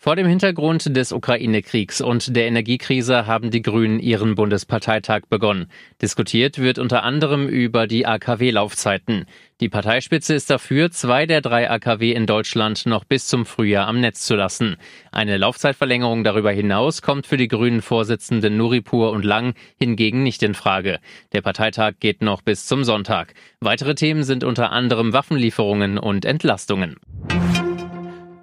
Vor dem Hintergrund des Ukraine-Kriegs und der Energiekrise haben die Grünen ihren Bundesparteitag begonnen. Diskutiert wird unter anderem über die AKW-Laufzeiten. Die Parteispitze ist dafür, zwei der drei AKW in Deutschland noch bis zum Frühjahr am Netz zu lassen. Eine Laufzeitverlängerung darüber hinaus kommt für die Grünen Vorsitzenden Nuripur und Lang hingegen nicht in Frage. Der Parteitag geht noch bis zum Sonntag. Weitere Themen sind unter anderem Waffenlieferungen und Entlastungen.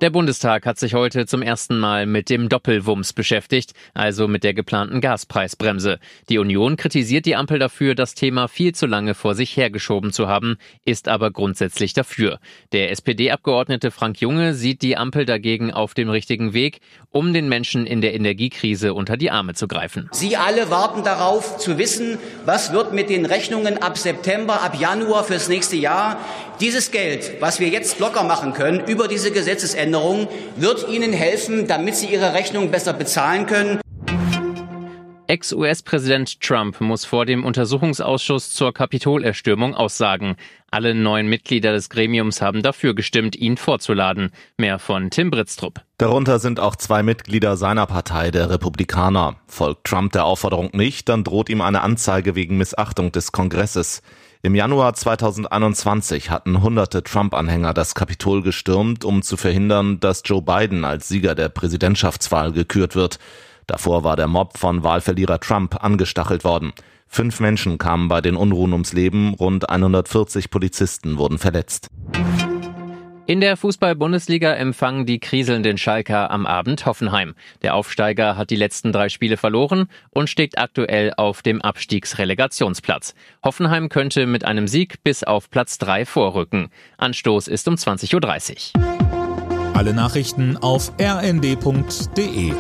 Der Bundestag hat sich heute zum ersten Mal mit dem Doppelwumms beschäftigt, also mit der geplanten Gaspreisbremse. Die Union kritisiert die Ampel dafür, das Thema viel zu lange vor sich hergeschoben zu haben, ist aber grundsätzlich dafür. Der SPD-Abgeordnete Frank Junge sieht die Ampel dagegen auf dem richtigen Weg, um den Menschen in der Energiekrise unter die Arme zu greifen. Sie alle warten darauf zu wissen, was wird mit den Rechnungen ab September, ab Januar fürs nächste Jahr. Dieses Geld, was wir jetzt locker machen können über diese Gesetzesänderung, wird Ihnen helfen, damit Sie Ihre Rechnung besser bezahlen können. Ex-US-Präsident Trump muss vor dem Untersuchungsausschuss zur Kapitolerstürmung aussagen. Alle neun Mitglieder des Gremiums haben dafür gestimmt, ihn vorzuladen. Mehr von Tim Britztrup. Darunter sind auch zwei Mitglieder seiner Partei, der Republikaner. Folgt Trump der Aufforderung nicht, dann droht ihm eine Anzeige wegen Missachtung des Kongresses. Im Januar 2021 hatten hunderte Trump-Anhänger das Kapitol gestürmt, um zu verhindern, dass Joe Biden als Sieger der Präsidentschaftswahl gekürt wird. Davor war der Mob von Wahlverlierer Trump angestachelt worden. Fünf Menschen kamen bei den Unruhen ums Leben, rund 140 Polizisten wurden verletzt. In der Fußball-Bundesliga empfangen die kriselnden Schalker am Abend Hoffenheim. Der Aufsteiger hat die letzten drei Spiele verloren und steht aktuell auf dem Abstiegsrelegationsplatz. Hoffenheim könnte mit einem Sieg bis auf Platz drei vorrücken. Anstoß ist um 20.30 Uhr. Alle Nachrichten auf rnd.de